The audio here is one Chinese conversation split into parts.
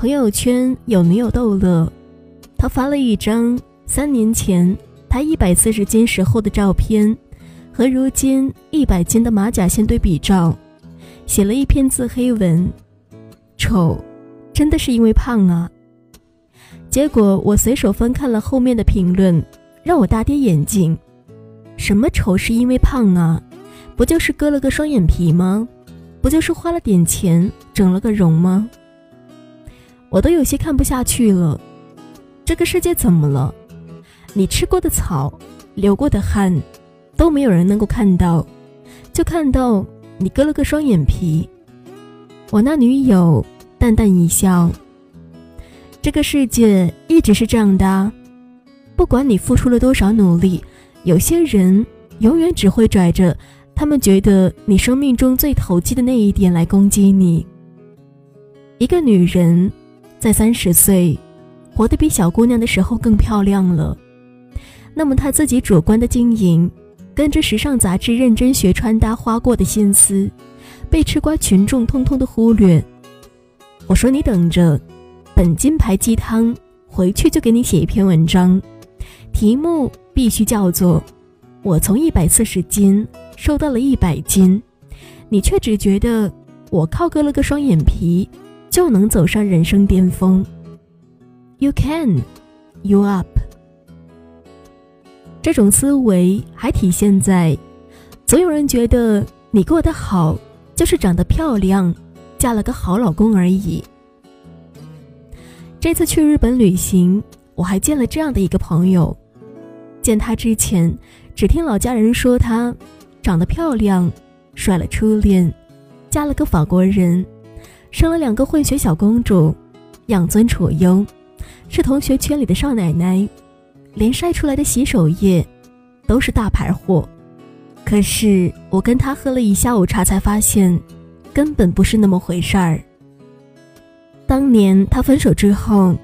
朋友圈有女友逗乐，他发了一张三年前他一百四十斤时候的照片，和如今一百斤的马甲线对比照，写了一篇自黑文：“丑，真的是因为胖啊。”结果我随手翻看了后面的评论，让我大跌眼镜。什么丑是因为胖啊？不就是割了个双眼皮吗？不就是花了点钱整了个容吗？我都有些看不下去了，这个世界怎么了？你吃过的草，流过的汗，都没有人能够看到，就看到你割了个双眼皮。我那女友淡淡一笑。这个世界一直是这样的，不管你付出了多少努力，有些人永远只会拽着他们觉得你生命中最投机的那一点来攻击你。一个女人。在三十岁，活得比小姑娘的时候更漂亮了。那么她自己主观的经营，跟着时尚杂志认真学穿搭花过的心思，被吃瓜群众通通的忽略。我说你等着，本金牌鸡汤回去就给你写一篇文章，题目必须叫做“我从一百四十斤瘦到了一百斤”，你却只觉得我靠割了个双眼皮。就能走上人生巅峰。You can, you up。这种思维还体现在，总有人觉得你过得好，就是长得漂亮，嫁了个好老公而已。这次去日本旅行，我还见了这样的一个朋友。见他之前，只听老家人说他长得漂亮，甩了初恋，嫁了个法国人。生了两个混血小公主，养尊处优，是同学圈里的少奶奶，连晒出来的洗手液都是大牌货。可是我跟她喝了一下午茶，才发现根本不是那么回事儿。当年他分手之后，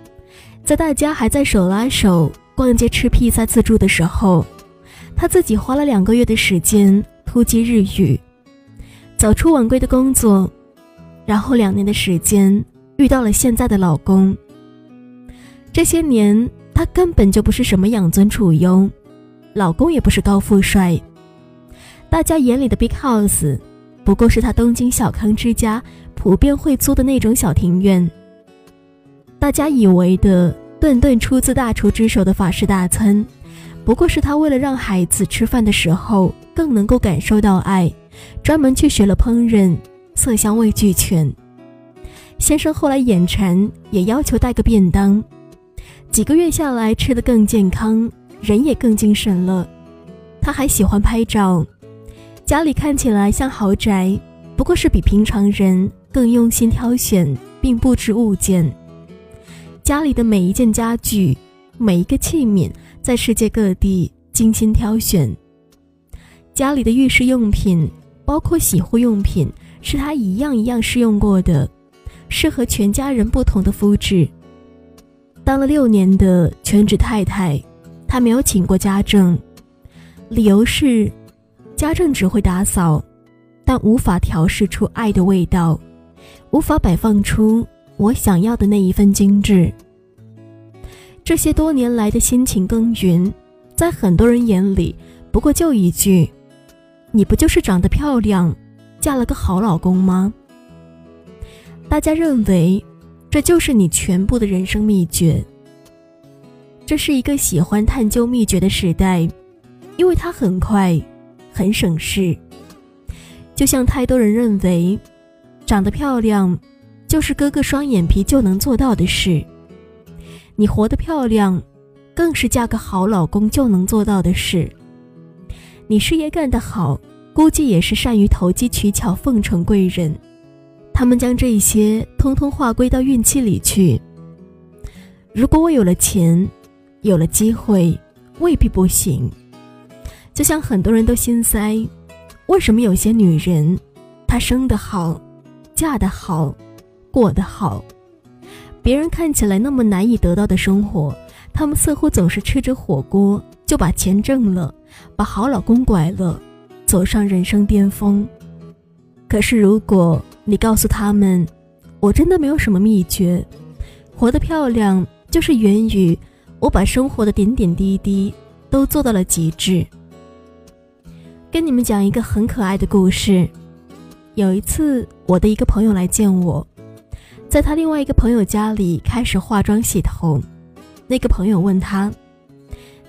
在大家还在手拉手逛街吃披萨自助的时候，他自己花了两个月的时间突击日语，早出晚归的工作。然后两年的时间遇到了现在的老公。这些年他根本就不是什么养尊处优，老公也不是高富帅。大家眼里的 big house，不过是他东京小康之家普遍会租的那种小庭院。大家以为的顿顿出自大厨之手的法式大餐，不过是他为了让孩子吃饭的时候更能够感受到爱，专门去学了烹饪。色香味俱全。先生后来眼馋，也要求带个便当。几个月下来，吃得更健康，人也更精神了。他还喜欢拍照，家里看起来像豪宅，不过是比平常人更用心挑选并布置物件。家里的每一件家具，每一个器皿，在世界各地精心挑选。家里的浴室用品，包括洗护用品。是他一样一样试用过的，适合全家人不同的肤质。当了六年的全职太太，她没有请过家政，理由是，家政只会打扫，但无法调试出爱的味道，无法摆放出我想要的那一份精致。这些多年来的辛勤耕耘，在很多人眼里，不过就一句：“你不就是长得漂亮？”嫁了个好老公吗？大家认为，这就是你全部的人生秘诀。这是一个喜欢探究秘诀的时代，因为它很快，很省事。就像太多人认为，长得漂亮就是割个双眼皮就能做到的事。你活得漂亮，更是嫁个好老公就能做到的事。你事业干得好。估计也是善于投机取巧、奉承贵人，他们将这些通通划归到运气里去。如果我有了钱，有了机会，未必不行。就像很多人都心塞，为什么有些女人，她生得好，嫁得好，过得好，别人看起来那么难以得到的生活，他们似乎总是吃着火锅就把钱挣了，把好老公拐了。走上人生巅峰，可是如果你告诉他们，我真的没有什么秘诀，活得漂亮就是源于我把生活的点点滴滴都做到了极致。跟你们讲一个很可爱的故事。有一次，我的一个朋友来见我，在他另外一个朋友家里开始化妆洗头。那个朋友问他：“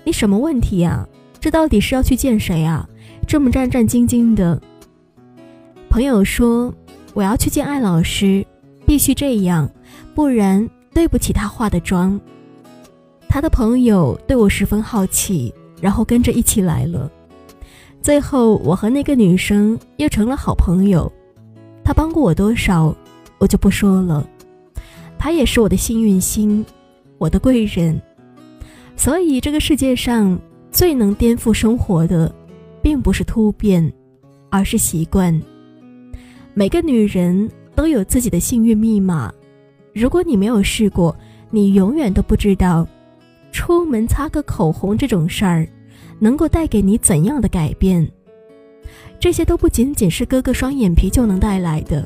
你什么问题呀？这到底是要去见谁啊？这么战战兢兢的。”朋友说：“我要去见艾老师，必须这样，不然对不起他化的妆。”他的朋友对我十分好奇，然后跟着一起来了。最后，我和那个女生又成了好朋友。她帮过我多少，我就不说了。她也是我的幸运星，我的贵人。所以，这个世界上最能颠覆生活的，并不是突变，而是习惯。每个女人都有自己的幸运密码。如果你没有试过，你永远都不知道，出门擦个口红这种事儿。能够带给你怎样的改变？这些都不仅仅是割个双眼皮就能带来的，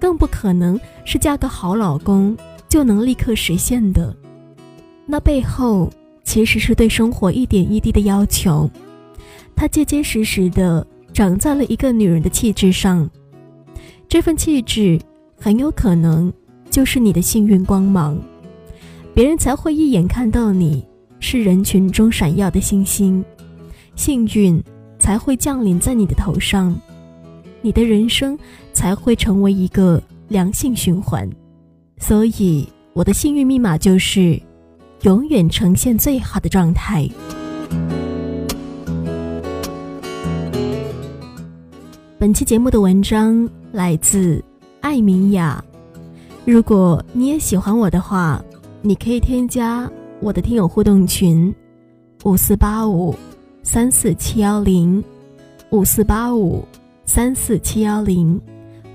更不可能是嫁个好老公就能立刻实现的。那背后其实是对生活一点一滴的要求，它结结实实的长在了一个女人的气质上。这份气质很有可能就是你的幸运光芒，别人才会一眼看到你是人群中闪耀的星星。幸运才会降临在你的头上，你的人生才会成为一个良性循环。所以，我的幸运密码就是永远呈现最好的状态。本期节目的文章来自艾明雅。如果你也喜欢我的话，你可以添加我的听友互动群：五四八五。三四七幺零，五四八五，三四七幺零，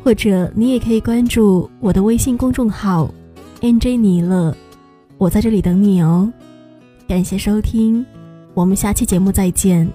或者你也可以关注我的微信公众号 “nj 尼乐”，我在这里等你哦。感谢收听，我们下期节目再见。